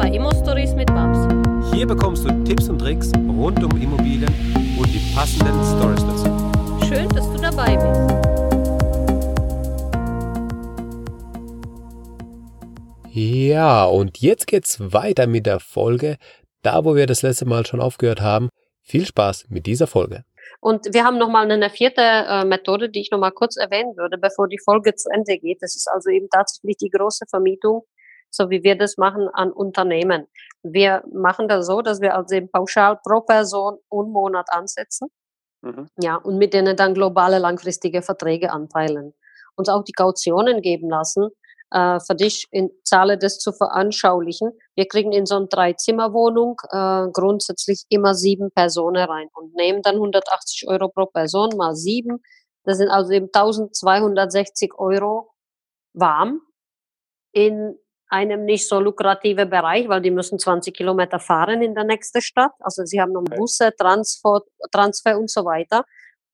bei Immo Stories mit Babs. Hier bekommst du Tipps und Tricks rund um Immobilien und die passenden Stories dazu. Schön, dass du dabei bist. Ja, und jetzt geht's weiter mit der Folge, da wo wir das letzte Mal schon aufgehört haben. Viel Spaß mit dieser Folge. Und wir haben nochmal eine vierte äh, Methode, die ich nochmal kurz erwähnen würde, bevor die Folge zu Ende geht. Das ist also eben tatsächlich die große Vermietung so wie wir das machen an Unternehmen. Wir machen das so, dass wir also eben pauschal pro Person und Monat ansetzen. Mhm. Ja, und mit denen dann globale langfristige Verträge anteilen. Uns auch die Kautionen geben lassen, äh, für dich in Zahle das zu veranschaulichen. Wir kriegen in so eine Drei-Zimmer-Wohnung äh, grundsätzlich immer sieben Personen rein und nehmen dann 180 Euro pro Person mal sieben. Das sind also eben 1260 Euro warm in einem nicht so lukrative Bereich, weil die müssen 20 Kilometer fahren in der nächste Stadt. Also sie haben noch Busse, Transfer, Transfer und so weiter.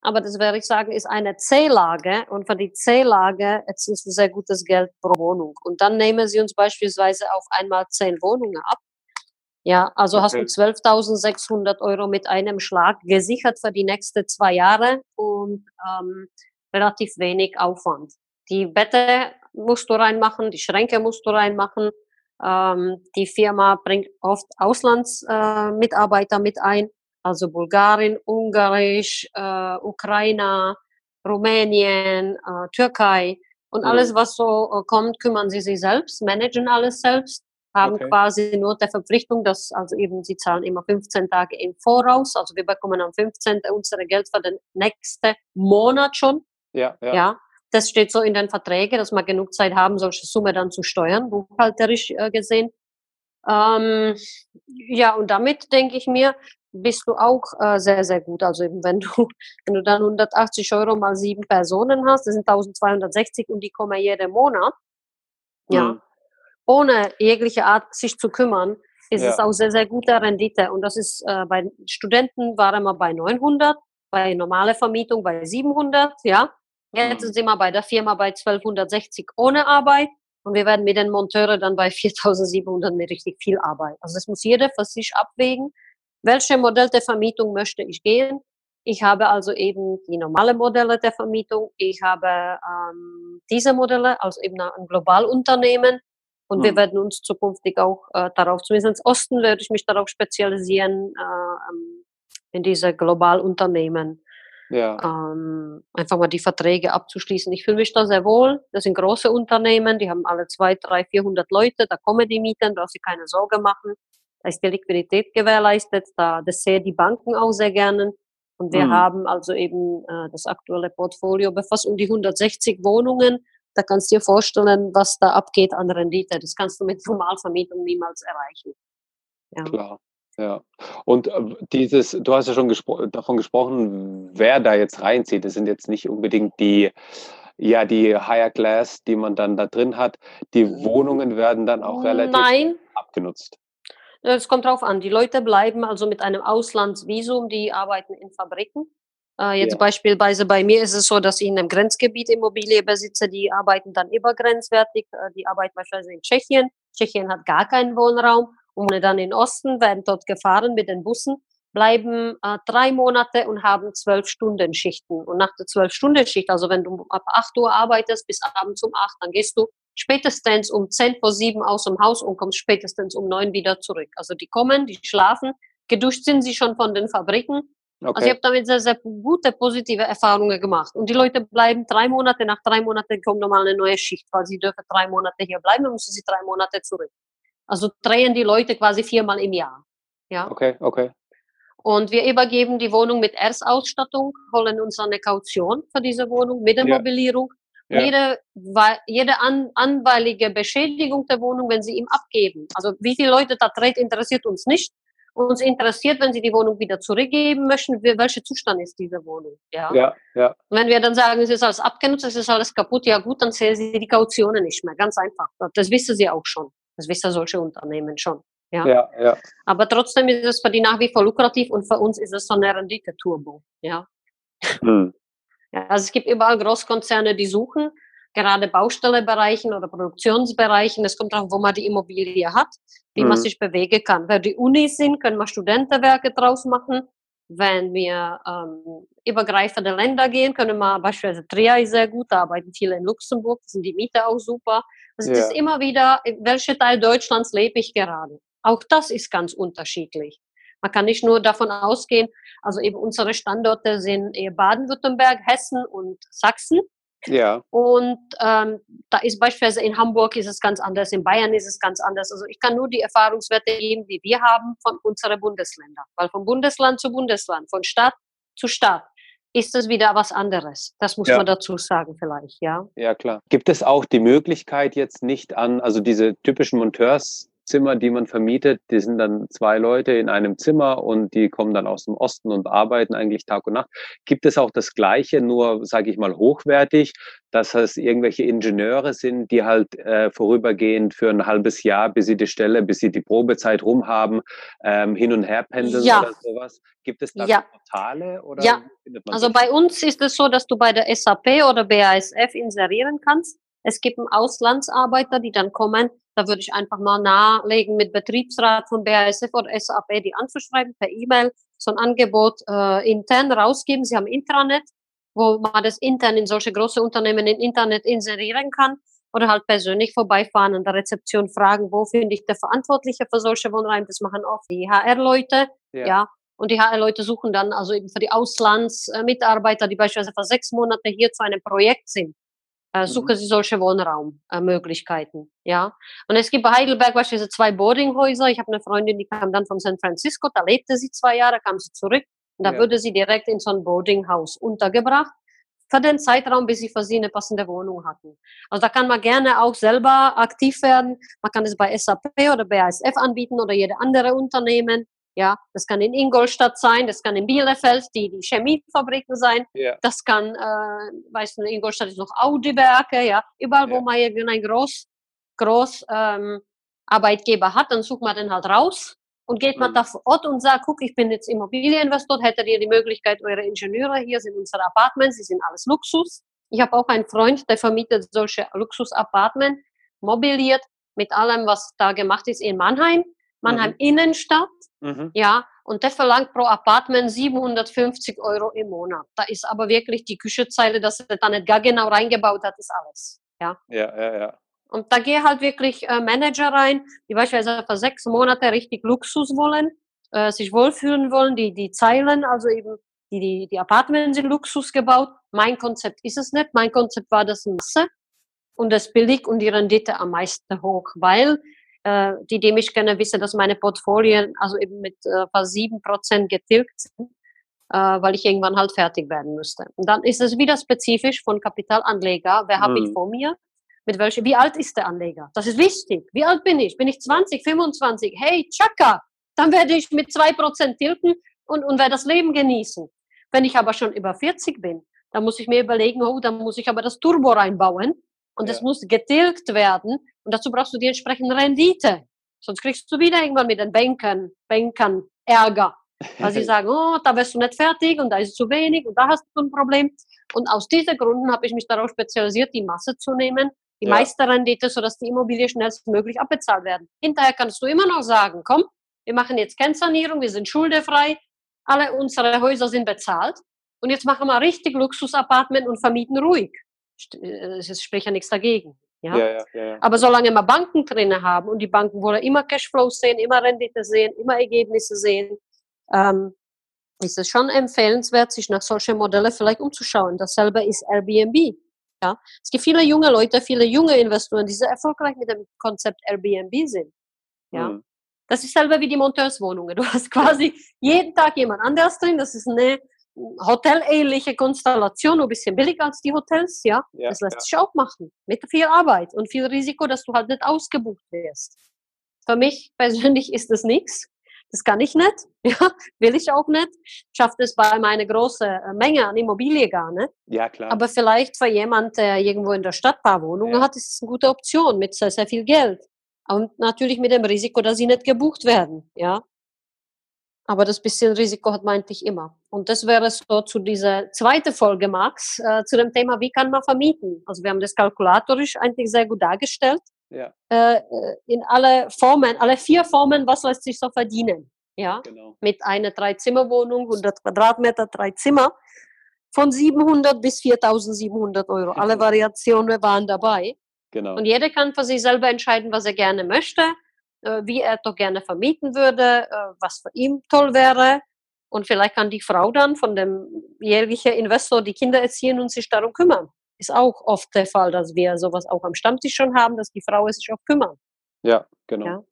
Aber das werde ich sagen, ist eine C-Lage und für die C-Lage ist es sehr gutes Geld pro Wohnung. Und dann nehmen sie uns beispielsweise auf einmal zehn Wohnungen ab. Ja, also okay. hast du 12.600 Euro mit einem Schlag gesichert für die nächsten zwei Jahre und ähm, relativ wenig Aufwand. Die Bette musst du reinmachen, die Schränke musst du reinmachen. Ähm, die Firma bringt oft Auslandsmitarbeiter äh, mit ein, also Bulgarien, Ungarisch, äh, Ukraine, Rumänien, äh, Türkei. Und mhm. alles, was so äh, kommt, kümmern sie sich selbst, managen alles selbst, haben okay. quasi nur der Verpflichtung, dass also eben sie zahlen immer 15 Tage im Voraus. Also wir bekommen am 15. unsere Geld für den nächsten Monat schon. Ja, ja. ja. Das steht so in den Verträgen, dass wir genug Zeit haben, solche Summe dann zu steuern, buchhalterisch äh, gesehen. Ähm, ja, und damit denke ich mir, bist du auch äh, sehr, sehr gut. Also eben, wenn du, wenn du dann 180 Euro mal sieben Personen hast, das sind 1260 und die kommen jeden Monat. Ja. Mhm. Ohne jegliche Art sich zu kümmern, ist ja. es auch sehr, sehr gute Rendite. Und das ist äh, bei Studenten waren wir bei 900, bei normale Vermietung bei 700, ja. Jetzt mhm. sind wir bei der Firma bei 1260 ohne Arbeit und wir werden mit den Monteuren dann bei 4700 mit richtig viel Arbeit. Also das muss jeder für sich abwägen. Welche Modell der Vermietung möchte ich gehen? Ich habe also eben die normale Modelle der Vermietung. Ich habe ähm, diese Modelle, also eben ein Globalunternehmen. Und mhm. wir werden uns zukünftig auch äh, darauf, zumindest Osten werde ich mich darauf spezialisieren, äh, ähm, in diese Globalunternehmen ja. ähm, einfach mal die Verträge abzuschließen. Ich fühle mich da sehr wohl. Das sind große Unternehmen, die haben alle zwei, drei, vierhundert Leute, da kommen die Mieten, da sie keine Sorge machen. Da ist die Liquidität gewährleistet, da, das sehen die Banken auch sehr gerne. Und wir mhm. haben also eben äh, das aktuelle Portfolio befasst um die 160 Wohnungen. Da kannst du dir vorstellen, was da abgeht an Rendite. Das kannst du mit Normalvermietung niemals erreichen. Ja. Klar. Ja. Und äh, dieses, du hast ja schon gespro davon gesprochen, wer da jetzt reinzieht. Das sind jetzt nicht unbedingt die, ja, die Higher Class, die man dann da drin hat. Die Wohnungen werden dann auch relativ Nein. abgenutzt. Es kommt drauf an. Die Leute bleiben also mit einem Auslandsvisum, die arbeiten in Fabriken. Äh, jetzt ja. beispielsweise bei mir ist es so, dass ich in einem Grenzgebiet Immobilie besitze, die arbeiten dann übergrenzwertig, äh, die arbeiten beispielsweise in Tschechien. Tschechien hat gar keinen Wohnraum und dann in Osten, werden dort gefahren mit den Bussen, bleiben äh, drei Monate und haben zwölf Stunden Schichten. Und nach der zwölf Stunden Schicht, also wenn du ab acht Uhr arbeitest bis abends um acht, dann gehst du spätestens um zehn vor sieben aus dem Haus und kommst spätestens um neun wieder zurück. Also die kommen, die schlafen, geduscht sind sie schon von den Fabriken. Okay. Also ich habe damit sehr, sehr gute, positive Erfahrungen gemacht. Und die Leute bleiben drei Monate, nach drei Monaten kommt nochmal eine neue Schicht, weil sie dürfen drei Monate hier bleiben, dann müssen sie drei Monate zurück. Also drehen die Leute quasi viermal im Jahr. Ja. Okay, okay. Und wir übergeben die Wohnung mit Erstausstattung, holen uns eine Kaution für diese Wohnung mit der ja. Mobilierung. Ja. Jede, jede an, anweilige Beschädigung der Wohnung, wenn sie ihm abgeben. Also wie viele Leute da dreht, interessiert uns nicht. Uns interessiert, wenn sie die Wohnung wieder zurückgeben möchten, welcher Zustand ist diese Wohnung. Ja, ja. ja. Und wenn wir dann sagen, es ist alles abgenutzt, es ist alles kaputt, ja gut, dann zählen sie die Kautionen nicht mehr. Ganz einfach. Das wissen sie auch schon. Das wissen solche Unternehmen schon. Ja? Ja, ja. Aber trotzdem ist es für die nach wie vor lukrativ und für uns ist es so eine Rendite-Turbo. Ja? Hm. ja. Also es gibt überall Großkonzerne, die suchen. gerade Baustellebereichen oder Produktionsbereichen. Es kommt darauf, wo man die Immobilie hat, wie mhm. man sich bewegen kann. Wenn die Unis sind, können wir Studentenwerke draus machen. Wenn wir ähm, übergreifende Länder gehen, können wir beispielsweise Trier sehr gut, da arbeiten viele in Luxemburg, sind die Miete auch super. Also es ja. ist immer wieder, in welchem Teil Deutschlands lebe ich gerade. Auch das ist ganz unterschiedlich. Man kann nicht nur davon ausgehen, also eben unsere Standorte sind eher Baden-Württemberg, Hessen und Sachsen. Ja. Und ähm, da ist beispielsweise in Hamburg ist es ganz anders, in Bayern ist es ganz anders. Also ich kann nur die Erfahrungswerte geben, die wir haben von unseren Bundesländern. Weil von Bundesland zu Bundesland, von Stadt zu Stadt ist es wieder was anderes. Das muss ja. man dazu sagen vielleicht, ja. Ja, klar. Gibt es auch die Möglichkeit jetzt nicht an, also diese typischen Monteurs Zimmer, die man vermietet, die sind dann zwei Leute in einem Zimmer und die kommen dann aus dem Osten und arbeiten eigentlich Tag und Nacht. Gibt es auch das Gleiche, nur sage ich mal hochwertig, dass es irgendwelche Ingenieure sind, die halt äh, vorübergehend für ein halbes Jahr, bis sie die Stelle, bis sie die Probezeit rum haben, ähm, hin und her pendeln ja. oder sowas? Gibt es da ja. Portale? Oder ja, also bei uns ist es so, dass du bei der SAP oder BASF inserieren kannst. Es gibt einen Auslandsarbeiter, die dann kommen, da würde ich einfach mal nahelegen, mit Betriebsrat von BASF oder SAP die anzuschreiben, per E-Mail so ein Angebot äh, intern rausgeben. Sie haben Intranet, wo man das intern in solche große Unternehmen im Internet inserieren kann oder halt persönlich vorbeifahren an der Rezeption fragen, wo finde ich der Verantwortliche für solche Wohnräume. Das machen oft die HR-Leute, ja. ja. Und die HR-Leute suchen dann also eben für die Auslandsmitarbeiter, die beispielsweise für sechs Monate hier zu einem Projekt sind äh. Suchen sie solche Wohnraummöglichkeiten. Äh, ja. Und es gibt bei Heidelberg beispielsweise zwei Boardinghäuser. Ich habe eine Freundin, die kam dann von San Francisco, da lebte sie zwei Jahre, kam sie zurück und da ja. wurde sie direkt in so ein Boardinghaus untergebracht für den Zeitraum, bis sie für sie eine passende Wohnung hatten. Also da kann man gerne auch selber aktiv werden. Man kann es bei SAP oder BASF anbieten oder jede andere Unternehmen. Ja, das kann in Ingolstadt sein, das kann in Bielefeld die, die Chemiefabriken sein, ja. das kann, äh, weißt du, in Ingolstadt ist noch Audi-Werke, ja, überall, ja. wo man irgendein groß, groß ähm, Arbeitgeber hat, dann sucht man den halt raus und geht mhm. man da vor Ort und sagt, guck, ich bin jetzt Immobilieninvestor, hättet ihr die Möglichkeit, eure Ingenieure, hier sind unsere Apartments, sie sind alles Luxus. Ich habe auch einen Freund, der vermietet solche Luxus-Apartments, mobiliert mit allem, was da gemacht ist in Mannheim. Mannheim mhm. Innenstadt, mhm. ja, und der verlangt pro Apartment 750 Euro im Monat. Da ist aber wirklich die Küchezeile, dass er da nicht gar genau reingebaut hat, ist alles, ja. Ja, ja, ja. Und da gehe halt wirklich äh, Manager rein, die beispielsweise für sechs Monate richtig Luxus wollen, äh, sich wohlfühlen wollen, die, die Zeilen, also eben die, die, die Apartments sind Luxus gebaut. Mein Konzept ist es nicht. Mein Konzept war das Masse und das billig und die Rendite am meisten hoch, weil äh, die, die mich kennen, wissen, dass meine Portfolien also eben mit äh, fast sieben Prozent getilgt sind, äh, weil ich irgendwann halt fertig werden müsste. Und dann ist es wieder spezifisch von Kapitalanleger, wer habe ich hm. vor mir, mit welcher, wie alt ist der Anleger? Das ist wichtig. Wie alt bin ich? Bin ich 20, 25? Hey, Chaka! Dann werde ich mit zwei Prozent tilgen und, und werde das Leben genießen. Wenn ich aber schon über 40 bin, dann muss ich mir überlegen, oh, dann muss ich aber das Turbo reinbauen und es ja. muss getilgt werden. Und dazu brauchst du die entsprechende Rendite. Sonst kriegst du wieder irgendwann mit den Bankern, Bankern Ärger. Weil sie sagen, oh, da wirst du nicht fertig und da ist zu wenig und da hast du ein Problem. Und aus diesen Gründen habe ich mich darauf spezialisiert, die Masse zu nehmen, die ja. meiste Rendite, sodass die Immobilie schnellstmöglich abbezahlt werden. Hinterher kannst du immer noch sagen, komm, wir machen jetzt Kennsanierung, wir sind schuldefrei, alle unsere Häuser sind bezahlt und jetzt machen wir richtig Luxusapartment und vermieten ruhig. Äh, es spricht ja nichts dagegen. Ja? Ja, ja? Aber solange wir Banken drin haben und die Banken wollen immer Cashflows sehen, immer Rendite sehen, immer Ergebnisse sehen, ähm, ist es schon empfehlenswert, sich nach solchen Modellen vielleicht umzuschauen. Dasselbe ist Airbnb. Ja? Es gibt viele junge Leute, viele junge Investoren, die sehr erfolgreich mit dem Konzept Airbnb sind. Ja? Mhm. Das ist selber wie die Monteurswohnungen. Du hast quasi jeden Tag jemand anders drin. Das ist eine hotelähnliche Konstellation, ein bisschen billiger als die Hotels, ja. ja das lässt ja. sich auch machen. Mit viel Arbeit und viel Risiko, dass du halt nicht ausgebucht wirst. Für mich persönlich ist das nichts. Das kann ich nicht, ja, will ich auch nicht. Schafft es bei meiner großen äh, Menge an Immobilie gar nicht. Ja, klar. Aber vielleicht für jemand, der irgendwo in der Stadt ein paar Wohnungen ja. hat, ist es eine gute Option mit sehr, sehr viel Geld. Und natürlich mit dem Risiko, dass sie nicht gebucht werden, ja. Aber das bisschen Risiko hat meinte ich immer. Und das wäre so zu dieser zweiten Folge, Max, äh, zu dem Thema, wie kann man vermieten? Also wir haben das kalkulatorisch eigentlich sehr gut dargestellt. Ja, Äh, in alle Formen, alle vier Formen, was lässt sich so verdienen? Ja, genau. mit einer Drei-Zimmer-Wohnung, 100 Quadratmeter, drei Zimmer, von 700 bis 4700 Euro. Alle Variationen waren dabei. Genau. Und jeder kann für sich selber entscheiden, was er gerne möchte, wie er doch gerne vermieten würde, äh, was für ihn toll wäre. Und vielleicht kann die Frau dann von dem jährlichen Investor die Kinder erziehen und sich darum kümmern. Ist auch oft der Fall, dass wir sowas auch am Stammtisch schon haben, dass die Frau sich auch kümmert. Ja, genau. Ja.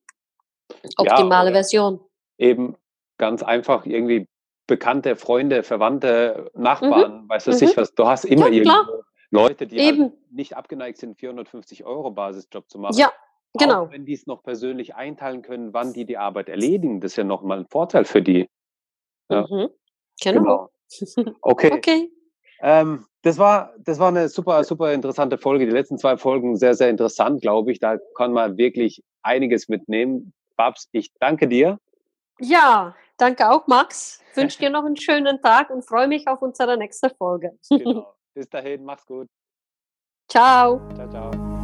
Optimale oder- Version. Eben ganz einfach irgendwie bekannte Freunde, Verwandte, Nachbarn, weißt du Mhm. sich was. Du hast immer Ja, Leute, die halt nicht abgeneigt sind, 450 Euro Basisjob zu machen. Ja, genau. Auch wenn die es noch persönlich einteilen können, wann die die Arbeit erledigen, das ist ja nochmal ein Vorteil für die. Ja. Mhm. Genau. Okay. Okay. Ähm, das war, das war eine super, super interessante Folge. Die letzten zwei Folgen sehr, sehr interessant, glaube ich. Da kann man wirklich einiges mitnehmen. Babs, ich danke dir. Ja, danke auch, Max. Wünsche dir noch einen schönen Tag und freue mich auf unsere nächste Folge. Genau. Bis dahin, mach's gut. Ciao. Ciao, ciao.